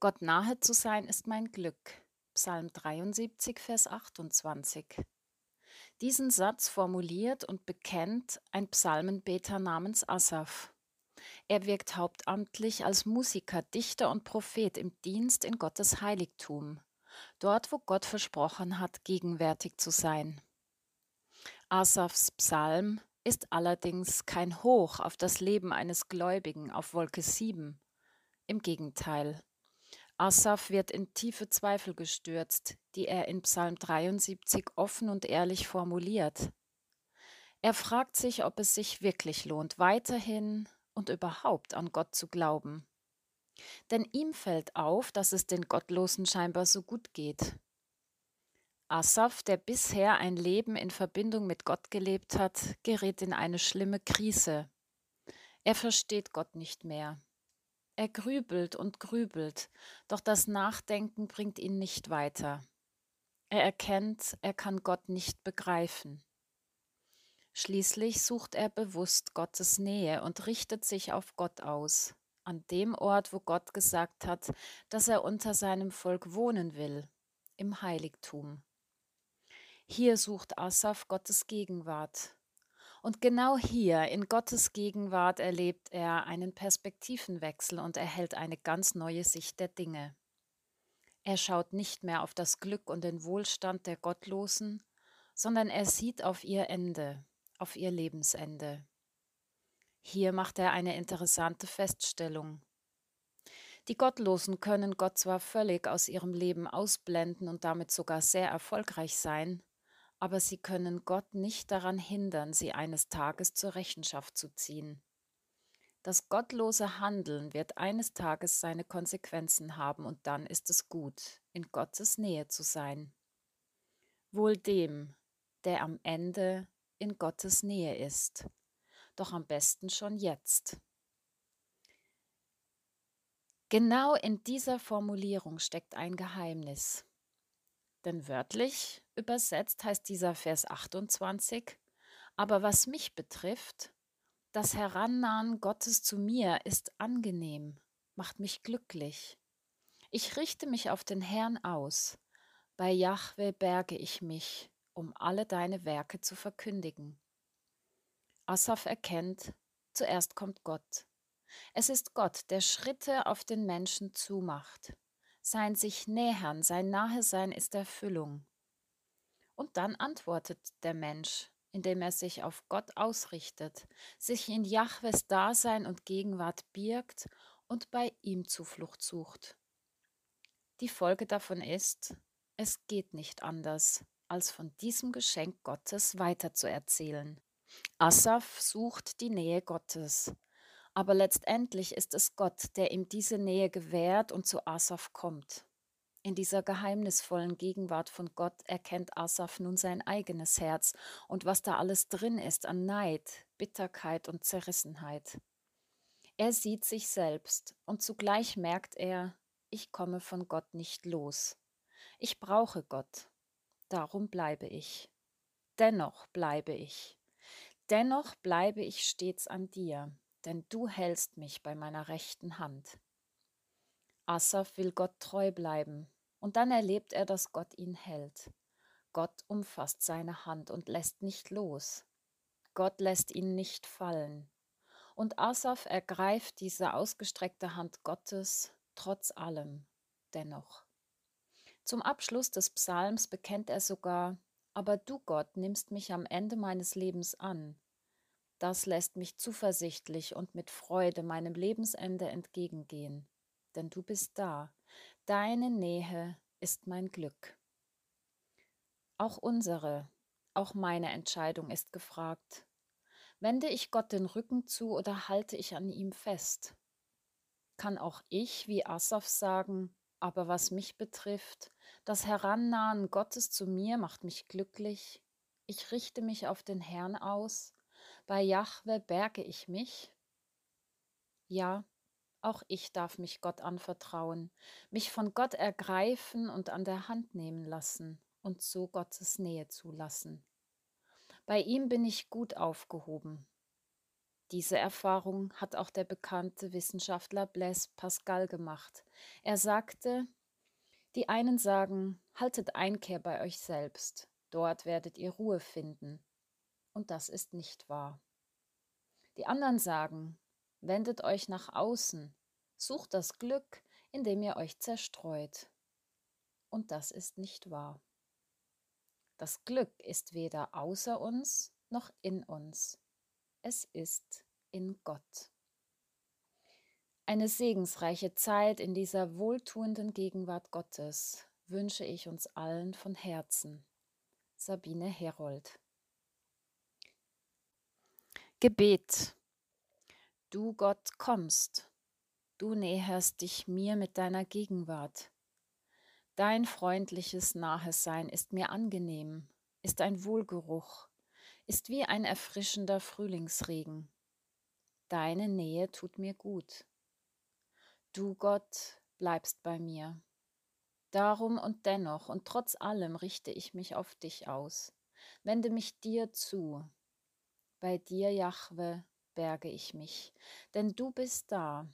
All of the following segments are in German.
Gott nahe zu sein ist mein Glück. Psalm 73, Vers 28. Diesen Satz formuliert und bekennt ein Psalmenbeter namens Asaph. Er wirkt hauptamtlich als Musiker, Dichter und Prophet im Dienst in Gottes Heiligtum, dort wo Gott versprochen hat, gegenwärtig zu sein. Asaphs Psalm ist allerdings kein Hoch auf das Leben eines Gläubigen auf Wolke 7. Im Gegenteil. Asaph wird in tiefe Zweifel gestürzt, die er in Psalm 73 offen und ehrlich formuliert. Er fragt sich, ob es sich wirklich lohnt, weiterhin und überhaupt an Gott zu glauben. Denn ihm fällt auf, dass es den Gottlosen scheinbar so gut geht. Asaph, der bisher ein Leben in Verbindung mit Gott gelebt hat, gerät in eine schlimme Krise. Er versteht Gott nicht mehr. Er grübelt und grübelt, doch das Nachdenken bringt ihn nicht weiter. Er erkennt, er kann Gott nicht begreifen. Schließlich sucht er bewusst Gottes Nähe und richtet sich auf Gott aus, an dem Ort, wo Gott gesagt hat, dass er unter seinem Volk wohnen will, im Heiligtum. Hier sucht Asaph Gottes Gegenwart und genau hier in Gottes Gegenwart erlebt er einen Perspektivenwechsel und erhält eine ganz neue Sicht der Dinge. Er schaut nicht mehr auf das Glück und den Wohlstand der Gottlosen, sondern er sieht auf ihr Ende, auf ihr Lebensende. Hier macht er eine interessante Feststellung. Die Gottlosen können Gott zwar völlig aus ihrem Leben ausblenden und damit sogar sehr erfolgreich sein, aber sie können Gott nicht daran hindern, sie eines Tages zur Rechenschaft zu ziehen. Das gottlose Handeln wird eines Tages seine Konsequenzen haben und dann ist es gut, in Gottes Nähe zu sein. Wohl dem, der am Ende in Gottes Nähe ist, doch am besten schon jetzt. Genau in dieser Formulierung steckt ein Geheimnis. Denn wörtlich übersetzt heißt dieser Vers 28, aber was mich betrifft, das Herannahen Gottes zu mir ist angenehm, macht mich glücklich. Ich richte mich auf den Herrn aus, bei Jahwe berge ich mich, um alle deine Werke zu verkündigen. Asaph erkennt, zuerst kommt Gott. Es ist Gott, der Schritte auf den Menschen zumacht. Sein sich nähern, sein Nahesein ist Erfüllung. Und dann antwortet der Mensch, indem er sich auf Gott ausrichtet, sich in Jahwes Dasein und Gegenwart birgt und bei ihm Zuflucht sucht. Die Folge davon ist, es geht nicht anders, als von diesem Geschenk Gottes weiterzuerzählen. Asaph sucht die Nähe Gottes, aber letztendlich ist es Gott, der ihm diese Nähe gewährt und zu Asaph kommt. In dieser geheimnisvollen Gegenwart von Gott erkennt Asaph nun sein eigenes Herz und was da alles drin ist an Neid, Bitterkeit und Zerrissenheit. Er sieht sich selbst und zugleich merkt er, ich komme von Gott nicht los. Ich brauche Gott. Darum bleibe ich. Dennoch bleibe ich. Dennoch bleibe ich stets an dir denn du hältst mich bei meiner rechten Hand. Asaph will Gott treu bleiben, und dann erlebt er, dass Gott ihn hält. Gott umfasst seine Hand und lässt nicht los. Gott lässt ihn nicht fallen. Und Asaf ergreift diese ausgestreckte Hand Gottes trotz allem dennoch. Zum Abschluss des Psalms bekennt er sogar, aber du Gott nimmst mich am Ende meines Lebens an. Das lässt mich zuversichtlich und mit Freude meinem Lebensende entgegengehen, denn du bist da, deine Nähe ist mein Glück. Auch unsere, auch meine Entscheidung ist gefragt. Wende ich Gott den Rücken zu oder halte ich an ihm fest? Kann auch ich, wie Asaf, sagen, aber was mich betrifft, das Herannahen Gottes zu mir macht mich glücklich. Ich richte mich auf den Herrn aus. Bei Jahwe berge ich mich. Ja, auch ich darf mich Gott anvertrauen, mich von Gott ergreifen und an der Hand nehmen lassen und so Gottes Nähe zulassen. Bei ihm bin ich gut aufgehoben. Diese Erfahrung hat auch der bekannte Wissenschaftler Blaise Pascal gemacht. Er sagte, die einen sagen, haltet Einkehr bei euch selbst, dort werdet ihr Ruhe finden. Und das ist nicht wahr. Die anderen sagen, wendet euch nach außen, sucht das Glück, indem ihr euch zerstreut. Und das ist nicht wahr. Das Glück ist weder außer uns noch in uns. Es ist in Gott. Eine segensreiche Zeit in dieser wohltuenden Gegenwart Gottes wünsche ich uns allen von Herzen. Sabine Herold. Gebet. Du Gott kommst, du näherst dich mir mit deiner Gegenwart. Dein freundliches Nahesein ist mir angenehm, ist ein Wohlgeruch, ist wie ein erfrischender Frühlingsregen. Deine Nähe tut mir gut. Du Gott bleibst bei mir. Darum und dennoch und trotz allem richte ich mich auf dich aus, wende mich dir zu. Bei dir, Jahwe, berge ich mich, denn du bist da,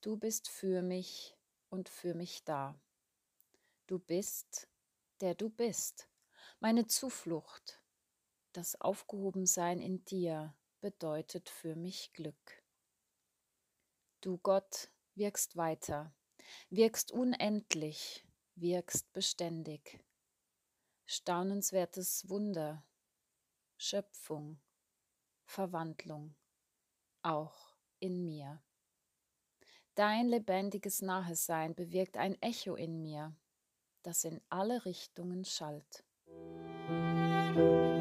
du bist für mich und für mich da. Du bist, der du bist, meine Zuflucht. Das Aufgehobensein in dir bedeutet für mich Glück. Du Gott wirkst weiter, wirkst unendlich, wirkst beständig. Staunenswertes Wunder, Schöpfung, Verwandlung, auch in mir. Dein lebendiges Nahesein bewirkt ein Echo in mir, das in alle Richtungen schallt. Musik